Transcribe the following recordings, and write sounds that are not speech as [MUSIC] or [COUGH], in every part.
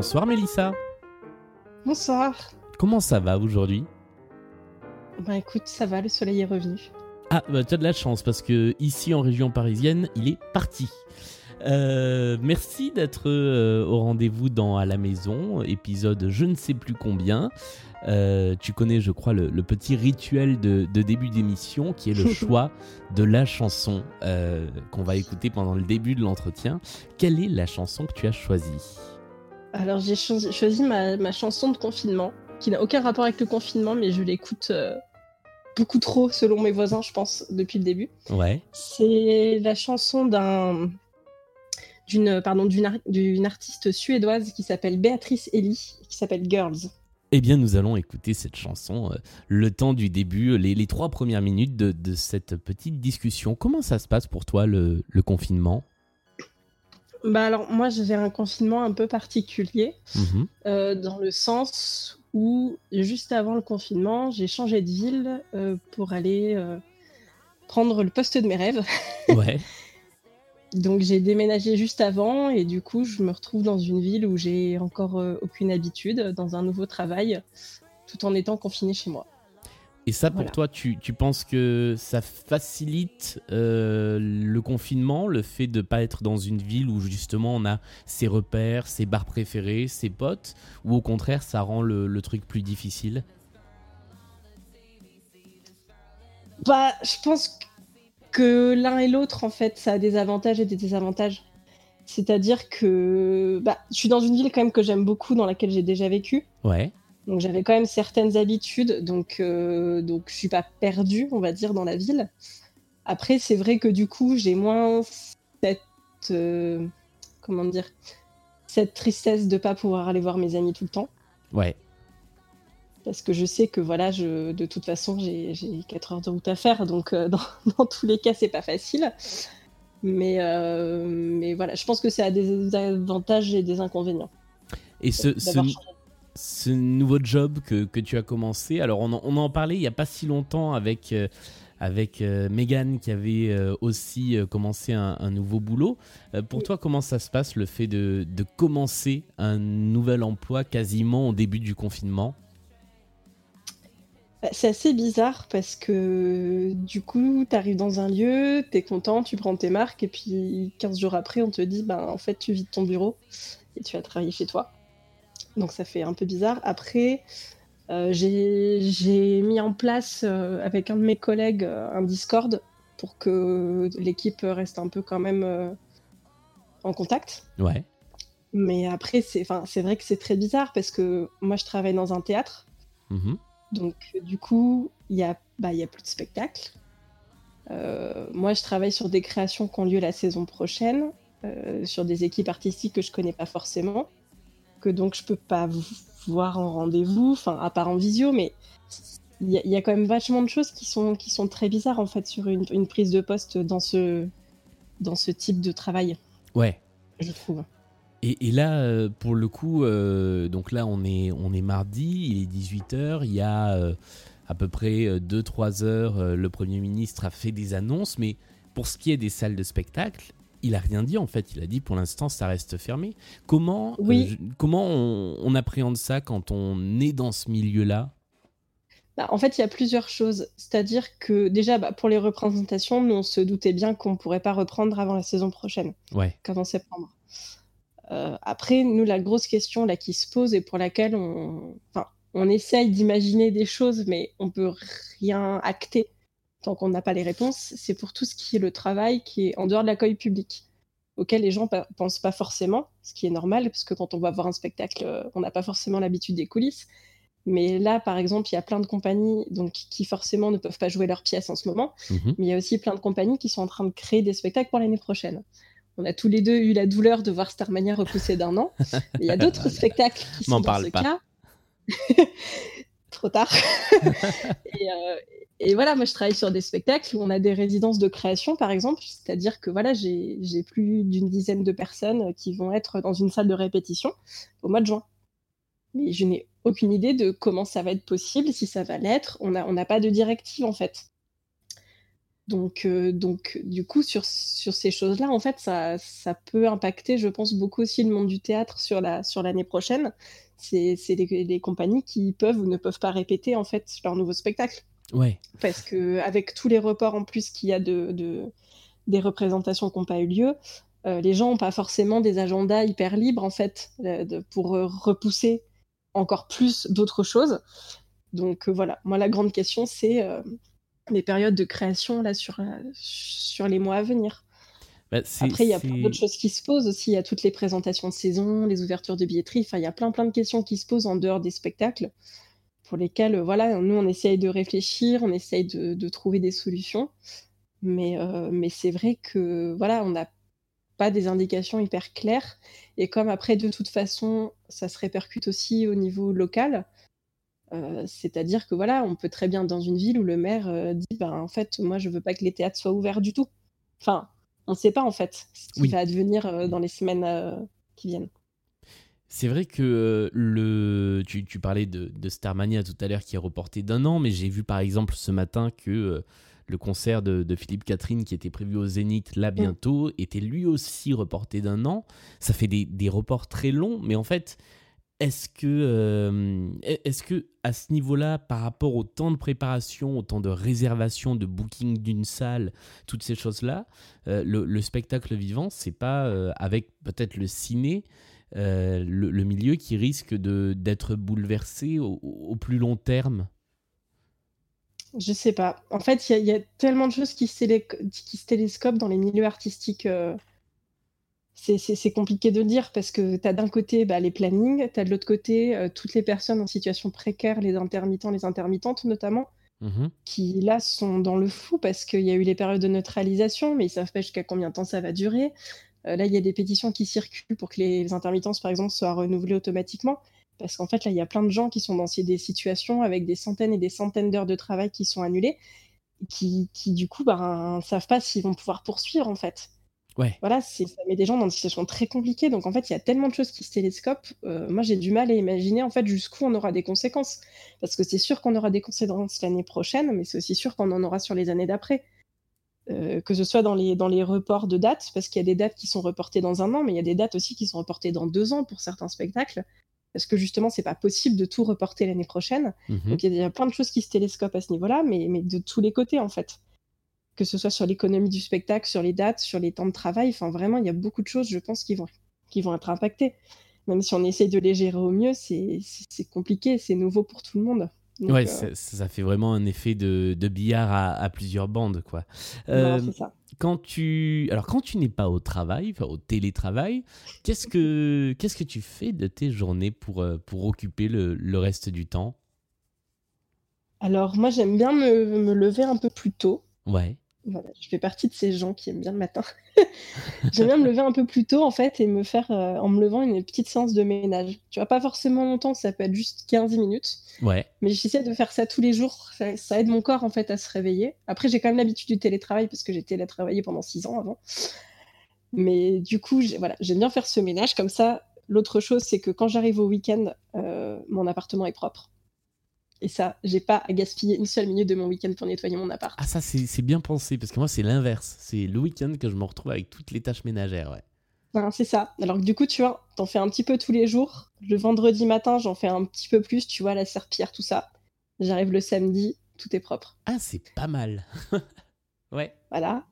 Bonsoir Mélissa. Bonsoir. Comment ça va aujourd'hui? Bah écoute, ça va, le soleil est revenu. Ah, bah tu as de la chance parce que ici en région parisienne, il est parti. Euh, merci d'être euh, au rendez-vous dans À la maison, épisode je ne sais plus combien. Euh, tu connais, je crois, le, petit rituel de, début d'émission qui est le [LAUGHS] choix de la chanson qu'on va écouter pendant le début de l'entretien. Quelle est la chanson que tu as choisie? Alors j'ai choisi, ma, ma, chanson de confinement, qui n'a aucun rapport avec le confinement, mais je l'écoute beaucoup trop selon mes voisins, je pense, depuis le début. Ouais. C'est la chanson d'un d'une pardon d'une artiste suédoise qui s'appelle Béatrice Ellie, qui s'appelle Girls. Eh bien, nous allons écouter cette chanson, euh, le temps du début, les, trois premières minutes de, cette petite discussion. Comment ça se passe pour toi, le, confinement? Bah alors, moi, j'ai un confinement un peu particulier, mhm. euh, dans le sens où, juste avant le confinement, j'ai changé de ville euh, pour aller prendre le poste de mes rêves. [LAUGHS] Ouais. Donc j'ai déménagé juste avant et du coup je me retrouve dans une ville où j'ai encore euh, aucune habitude, dans un nouveau travail, tout en étant confiné chez moi. Et ça pour toi, tu, penses que ça facilite euh, le confinement, le fait de ne pas être dans une ville où justement on a ses repères, ses bars préférés, ses potes, ou au contraire ça rend le, le truc plus difficile? Bah je pense que que l'un et l'autre, en fait, ça a des avantages et des désavantages. C'est-à-dire que bah, je suis dans une ville quand même que j'aime beaucoup, dans laquelle j'ai déjà vécu. Ouais. Donc j'avais quand même certaines habitudes, donc, euh, donc je suis pas perdue, on va dire, dans la ville. Après, c'est vrai que du coup, j'ai moins cette. Euh, comment dire Cette tristesse de pas pouvoir aller voir mes amis tout le temps. Ouais parce que je sais que voilà, je, de toute façon, j'ai 4 heures de route à faire, donc euh, [LAUGHS] dans, tous les cas, c'est pas facile. Mais, euh, mais voilà, je pense que ça a des avantages et des inconvénients. Et ce, ce, nouveau job que, que, tu as commencé, alors on en, on en parlait il n'y a pas si longtemps avec, euh, avec Megan qui avait aussi commencé un, un, nouveau boulot. pour toi, comment ça se passe le fait de, de commencer un nouvel emploi quasiment au début du confinement? Bah, c'est assez bizarre parce que du coup, tu arrives dans un lieu, tu es content, tu prends tes marques et puis 15 jours après, on te dit ben en fait, tu vides ton bureau et tu vas travailler chez toi. Donc ça fait un peu bizarre. Après, euh, j'ai mis en place euh, avec un de mes collègues euh, un Discord pour que l'équipe reste un peu quand même en contact. Ouais. Mais après, c'est vrai que c'est très bizarre parce que moi, je travaille dans un théâtre. Mmh donc, du coup, il n'y a, bah, a plus de spectacle. Euh, moi, je travaille sur des créations qui ont lieu la saison prochaine, euh, sur des équipes artistiques que je connais pas forcément, que donc je peux pas voir en rendez-vous, enfin, à part en visio, mais il y, a quand même vachement de choses qui sont, qui sont très bizarres, en fait, sur une, une prise de poste dans ce, dans ce type de travail. Ouais. Je trouve. Et, là, euh, pour le coup, euh, donc là, on est, on est mardi, il est 18h, il y a euh, à peu près 2-3 heures, le Premier ministre a fait des annonces, mais pour ce qui est des salles de spectacle, il a rien dit en fait. Il a dit pour l'instant ça reste fermé. Comment, comment on, appréhende ça quand on est dans ce milieu-là? Bah, En fait, il y a plusieurs choses. C'est-à-dire que déjà, bah, pour les représentations, nous on se doutait bien qu'on ne pourrait pas reprendre avant la saison prochaine, ouais. qu'avant septembre. Euh, après, nous, la grosse question là qui se pose et pour laquelle on, enfin, on essaye d'imaginer des choses, mais on peut rien acter tant qu'on n'a pas les réponses, c'est pour tout ce qui est le travail qui est en dehors de l'accueil public, auquel les gens ne pensent pas forcément, ce qui est normal, parce que quand on va voir un spectacle, euh, on n'a pas forcément l'habitude des coulisses. Mais là, par exemple, il y a plein de compagnies donc, qui forcément ne peuvent pas jouer leurs pièces en ce moment, mhm. mais il y a aussi plein de compagnies qui sont en train de créer des spectacles pour l'année prochaine. On a tous les deux eu la douleur de voir Starmania repousser d'un an. [LAUGHS] Il y a d'autres spectacles qui sont dans ce cas. [LAUGHS] Trop tard. [LAUGHS] Euh, et, voilà, moi je travaille sur des spectacles où on a des résidences de création, par exemple. C'est-à-dire que voilà, j'ai plus d'une dizaine de personnes qui vont être dans une salle de répétition au mois de juin. Mais je n'ai aucune idée de comment ça va être possible, si ça va l'être. On n'a pas de directive en fait. Donc, donc du coup, sur, sur ces choses-là, en fait, ça, ça peut impacter, je pense, beaucoup aussi le monde du théâtre sur la sur l'année prochaine. C'est les, les, compagnies qui peuvent ou ne peuvent pas répéter en fait leur nouveau spectacle. Ouais. Parce que avec tous les reports en plus qu'il y a de, de, des représentations qui n'ont pas eu lieu, les gens n'ont pas forcément des agendas hyper libres en fait de, pour repousser encore plus d'autres choses. Donc voilà, moi la grande question c'est les périodes de création là sur, euh, sur les mois à venir. Bah, Après, il y a plein d'autres choses qui se posent aussi. Il y a toutes les présentations de saison, les ouvertures de billetterie. Enfin, il y a plein plein de questions qui se posent en dehors des spectacles pour lesquelles, euh, voilà, nous, on essaye de réfléchir, on essaye de, de trouver des solutions. Mais, euh, mais c'est vrai que, voilà, on n'a pas des indications hyper claires. Et comme après, de toute façon, ça se répercute aussi au niveau local, euh, c'est-à-dire que voilà, on peut très bien dans une ville où le maire euh, dit ben, en fait, moi je veux pas que les théâtres soient ouverts du tout. Enfin, on ne sait pas en fait ce qui va advenir euh, dans les semaines qui viennent. C'est vrai que le tu, parlais de, Starmania tout à l'heure qui est reporté d'un an, mais j'ai vu par exemple ce matin que le concert de, Philippe Catherine qui était prévu au Zénith là mm. bientôt était lui aussi reporté d'un an. Ça fait des, des reports très longs, mais en fait, est-ce que, euh, est que à ce niveau-là, par rapport au temps de préparation, au temps de réservation, de booking d'une salle, toutes ces choses-là, euh, le, spectacle vivant, c'est pas euh, avec peut-être le ciné le, milieu qui risque d'être bouleversé au, plus long terme? Je sais pas. En fait, il y, a tellement de choses qui se, qui se télescopent dans les milieux artistiques c'est compliqué de dire parce que tu as d'un côté bah, les plannings, tu as de l'autre côté euh, toutes les personnes en situation précaire, les intermittents, les intermittentes notamment, mmh qui là sont dans le flou parce qu'il y a eu les périodes de neutralisation, mais ils savent pas jusqu'à combien de temps ça va durer. Euh, là, il y a des pétitions qui circulent pour que les, intermittences, par exemple, soient renouvelées automatiquement. Parce qu'en fait, là, il y a plein de gens qui sont dans des situations avec des centaines et des centaines d'heures de travail qui sont annulées, qui, qui du coup, bah, ne savent pas s'ils vont pouvoir poursuivre, en fait. Voilà, ça met des gens dans des situations très compliquées. Donc en fait, il y a tellement de choses qui se télescopent. Euh, moi, j'ai du mal à imaginer en fait jusqu'où on aura des conséquences. Parce que c'est sûr qu'on aura des conséquences l'année prochaine, mais c'est aussi sûr qu'on en aura sur les années d'après. Euh, que ce soit dans les, dans les reports de dates, parce qu'il y a des dates qui sont reportées dans un an, mais il y a des dates aussi qui sont reportées dans deux ans pour certains spectacles. Parce que justement, c'est pas possible de tout reporter l'année prochaine. Mmh Donc il y, a plein de choses qui se télescopent à ce niveau-là, mais, mais de tous les côtés en fait que ce soit sur l'économie du spectacle, sur les dates, sur les temps de travail. Enfin, vraiment, il y a beaucoup de choses, je pense, qui vont, qui vont être impactées. Même si on essaye de les gérer au mieux, c'est compliqué, c'est nouveau pour tout le monde. Ouais, euh, ça, fait vraiment un effet de, de billard à, plusieurs bandes, quoi. Euh, ça. Quand tu, alors quand tu n'es pas au travail, au télétravail, qu'est-ce que qu'est-ce que tu fais de tes journées pour euh, pour occuper le, le reste du temps? Alors moi, j'aime bien me, me, lever un peu plus tôt. Ouais je fais partie de ces gens qui aiment bien le matin. [LAUGHS] J'aime bien me lever un peu plus tôt en fait et me faire euh, en me levant une petite séance de ménage. Tu vois, pas forcément longtemps, ça peut être juste 15 minutes. Ouais. Mais j'essaie de faire ça tous les jours. Ça, aide mon corps en fait à se réveiller. Après, j'ai quand même l'habitude du télétravail parce que j'ai télétravaillé pendant 6 ans avant. Mais du coup, voilà, j'aime bien faire ce ménage comme ça. L'autre chose, c'est que quand j'arrive au week-end, euh, mon appartement est propre. Et ça, j'ai pas à gaspiller une seule minute de mon week-end pour nettoyer mon appart. Ah, ça, c'est bien pensé, parce que moi, c'est l'inverse. C'est le week-end que je me retrouve avec toutes les tâches ménagères, ouais. Ben, c'est ça. Alors que du coup, tu vois, t'en fais un petit peu tous les jours. Le vendredi matin, j'en fais un petit peu plus, tu vois, la serpillère, tout ça. J'arrive le samedi, tout est propre. Ah, c'est pas mal. [LAUGHS] ouais. Voilà.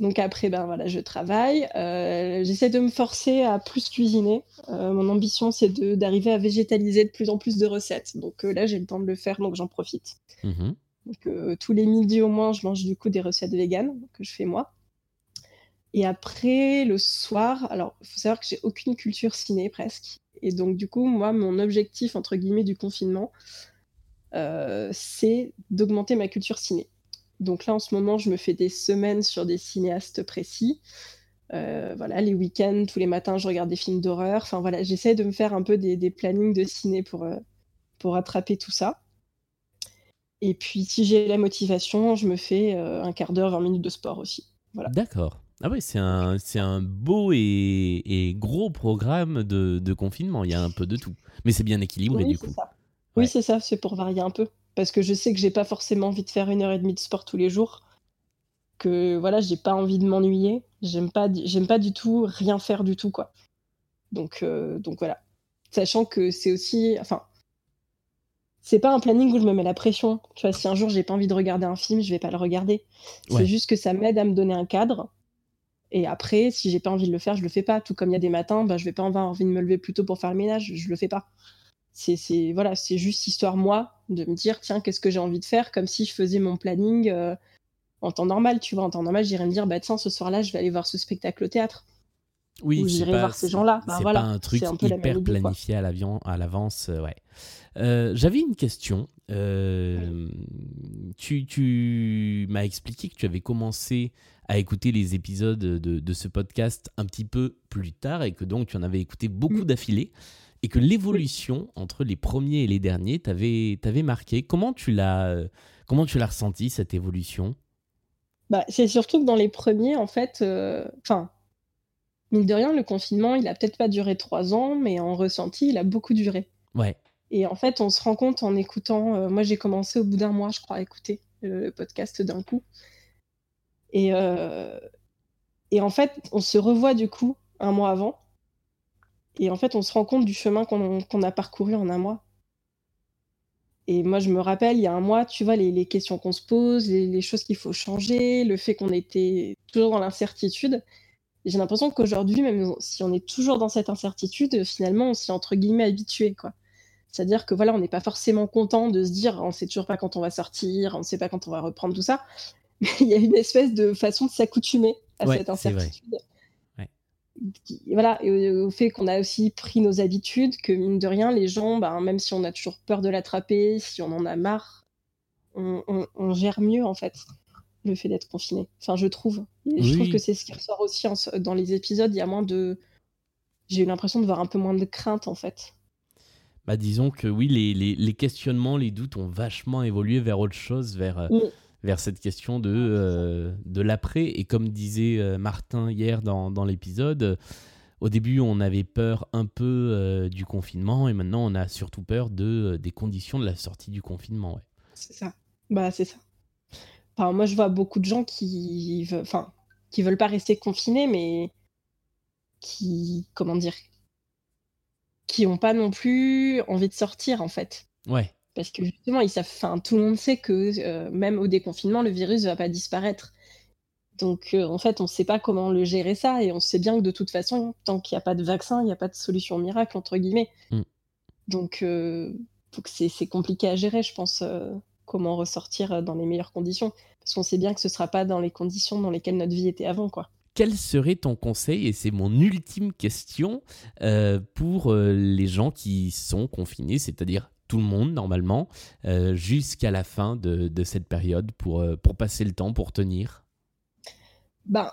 Donc après, ben voilà, je travaille. Euh, j'essaie de me forcer à plus cuisiner. Euh, mon ambition, c'est d'arriver à végétaliser de plus en plus de recettes. Donc euh, là, j'ai le temps de le faire, donc j'en profite. Mmh donc tous les midis au moins, je mange du coup des recettes véganes que je fais moi. Et après, le soir, alors il faut savoir que j'ai aucune culture ciné presque. Et donc du coup, moi, mon objectif entre guillemets du confinement, c'est d'augmenter ma culture ciné. Donc là, en ce moment, je me fais des semaines sur des cinéastes précis. Euh, voilà, les week-ends, tous les matins, je regarde des films d'horreur. Enfin voilà, j'essaie de me faire un peu des, plannings de ciné pour, euh, pour attraper tout ça. Et puis, si j'ai la motivation, je me fais euh, un quart d'heure, 20 minutes de sport aussi. Voilà. D'accord. Ah oui, c'est un, c'est un beau et, gros programme de, confinement. Il y a un peu de tout. Mais c'est bien équilibré du coup. Oui, c'est ça. C'est pour varier un peu parce que je sais que j'ai pas forcément envie de faire une heure et demie de sport tous les jours. que voilà, j'ai pas envie de m'ennuyer. J'aime pas, j'aime pas du tout rien faire du tout, quoi. Donc, euh, donc voilà. Sachant que c'est aussi, enfin, c'est pas un planning où je me mets la pression. Tu vois, si un jour j'ai pas envie de regarder un film, je vais pas le regarder. C'est juste que ça m'aide à me donner un cadre. Et après, si j'ai pas envie de le faire, je le fais pas. Tout comme il y a des matins, bah, je vais pas avoir envie de me lever plus tôt pour faire le ménage, je le fais pas. C'est voilà, c'est juste histoire moi de me dire tiens qu'est-ce que j'ai envie de faire, comme si je faisais mon planning euh, en temps normal. Tu vois, en temps normal, j'irais me dire bah tiens ce soir-là, je vais aller voir ce spectacle au théâtre. Oui, j'irai voir ces gens-là. Bah, c'est pas un truc hyper planifié à l'avance, euh, ouais. Euh, j'avais une question. Euh, tu, m'as expliqué que tu avais commencé à écouter les épisodes de, ce podcast un petit peu plus tard et que donc tu en avais écouté beaucoup mm. d'affilée et que l'évolution entre les premiers et les derniers t'avait marqué. Comment tu l'as comment tu l'as ressenti cette évolution? Bah, c'est surtout que dans les premiers, en fait, enfin, mine de rien, le confinement, il a peut-être pas duré trois ans, mais en ressenti, il a beaucoup duré. Ouais. Et en fait, on se rend compte en écoutant. Euh, moi, j'ai commencé au bout d'un mois, je crois, à écouter le, podcast d'un coup. Et, euh, et en fait, on se revoit du coup un mois avant. Et en fait, on se rend compte du chemin qu'on a parcouru en un mois. Et moi, je me rappelle, il y a un mois, tu vois, les, questions qu'on se pose, les, les choses qu'il faut changer, le fait qu'on était toujours dans l'incertitude j'ai l'impression qu'aujourd'hui, même si on est toujours dans cette incertitude, finalement, on s'y est entre guillemets habitué, quoi. C'est-à-dire que voilà, on n'est pas forcément content de se dire, on sait toujours pas quand on va sortir, on ne sait pas quand on va reprendre tout ça. [LAUGHS] Mais il y a une espèce de façon de s'accoutumer à cette incertitude. voilà, et au, fait qu'on a aussi pris nos habitudes, que mine de rien, les gens, ben, même si on a toujours peur de l'attraper, si on en a marre, on gère mieux en fait le fait d'être confiné. Enfin, je trouve. Je trouve que c'est ce qui ressort aussi dans les épisodes. Il y a moins de. J'ai eu l'impression de voir un peu moins de crainte en fait. Bah, disons que oui, les, les, questionnements, les doutes ont vachement évolué vers autre chose, vers, euh, vers cette question de, euh, de l'après. Et comme disait euh, Martin hier dans, dans l'épisode, au début, on avait peur un peu du confinement et maintenant, on a surtout peur de, des conditions de la sortie du confinement. Ouais. C'est ça. Bah, c'est ça moi, je vois beaucoup de gens qui veulent, enfin, qui veulent pas rester confinés, mais qui, comment dire, qui ont pas non plus envie de sortir, en fait. Ouais. Parce que justement, ils savent, enfin, tout le monde sait que euh, même au déconfinement, le virus va pas disparaître. Donc, euh, en fait, on ne sait pas comment le gérer ça, et on sait bien que de toute façon, tant qu'il n'y a pas de vaccin, il n'y a pas de solution miracle, entre guillemets. Mm. Donc, euh, c'est compliqué à gérer, je pense comment ressortir dans les meilleures conditions. Parce qu'on sait bien que ce ne sera pas dans les conditions dans lesquelles notre vie était avant, quoi. Quel serait ton conseil, et c'est mon ultime question, euh, pour euh, les gens qui sont confinés, c'est-à-dire tout le monde normalement, jusqu'à la fin de, cette période pour, pour passer le temps, pour tenir? Ben,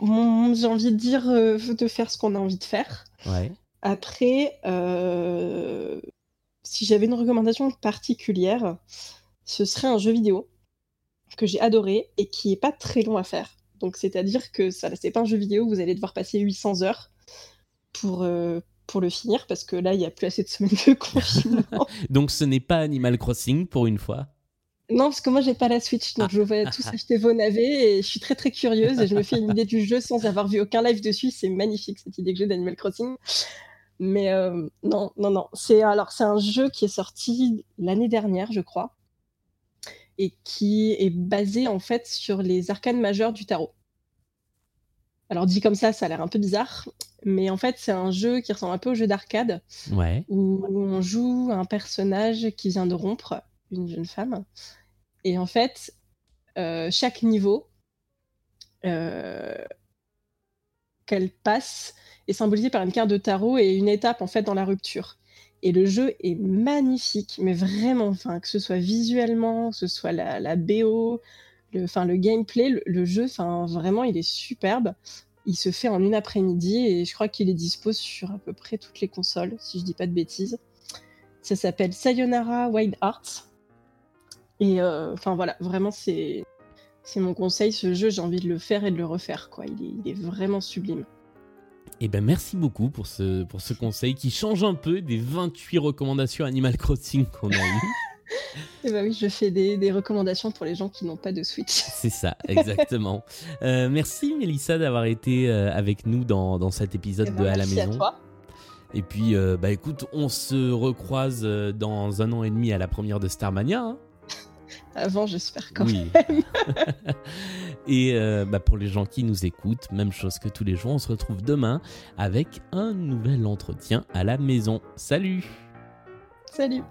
j'ai envie de dire de faire ce qu'on a envie de faire. Ouais. Après, si j'avais une recommandation particulière, ce serait un jeu vidéo que j'ai adoré et qui est pas très long à faire. Donc c'est-à-dire que ça c'est pas un jeu vidéo où vous allez devoir passer 800 heures pour euh, pour le finir parce que là il y a plus assez de semaines de confinement. [LAUGHS] donc ce n'est pas Animal Crossing pour une fois? Non, parce que moi j'ai pas la Switch, donc je vais tous [LAUGHS] acheter vos navets et je suis très très curieuse et je me fais une idée du jeu sans avoir vu aucun live dessus. C'est magnifique cette idée que j'ai d'Animal Crossing. Mais euh, non, non, non. C'est alors c'est un jeu qui est sorti l'année dernière, je crois, et qui est basé en fait sur les arcanes majeures du tarot. Alors dit comme ça, ça a l'air un peu bizarre, mais en fait c'est un jeu qui ressemble un peu au jeu d'arcade, ouais. où on joue un personnage qui vient de rompre une jeune femme, et en fait euh, chaque niveau euh, qu'elle passe est symbolisé par une carte de tarot et une étape en fait dans la rupture. Et le jeu est magnifique, mais vraiment, que ce soit visuellement, que ce soit la, BO, le, le gameplay, le, jeu, vraiment, il est superbe. Il se fait en une après-midi et je crois qu'il est dispo sur à peu près toutes les consoles, si je dis pas de bêtises. Ça s'appelle Sayonara Wild Hearts. Et euh, enfin voilà, vraiment c'est c'est mon conseil. Ce jeu, j'ai envie de le faire et de le refaire. Quoi, il est vraiment sublime. Eh ben merci beaucoup pour ce, pour ce conseil qui change un peu des 28 recommandations Animal Crossing qu'on a eues. [LAUGHS] Et bah oui, je fais des, recommandations pour les gens qui n'ont pas de Switch. C'est ça, [LAUGHS] exactement. Euh, merci Mélissa d'avoir été euh, avec nous dans, cet épisode eh de ben, À la merci maison. À toi. Et puis, euh, bah écoute, on se recroise dans un an et demi à la première de Starmania. Hein. [LAUGHS] Avant, j'espère quand oui. Et bah, pour les gens qui nous écoutent, même chose que tous les jours, on se retrouve demain avec un nouvel entretien à la maison. Salut Salut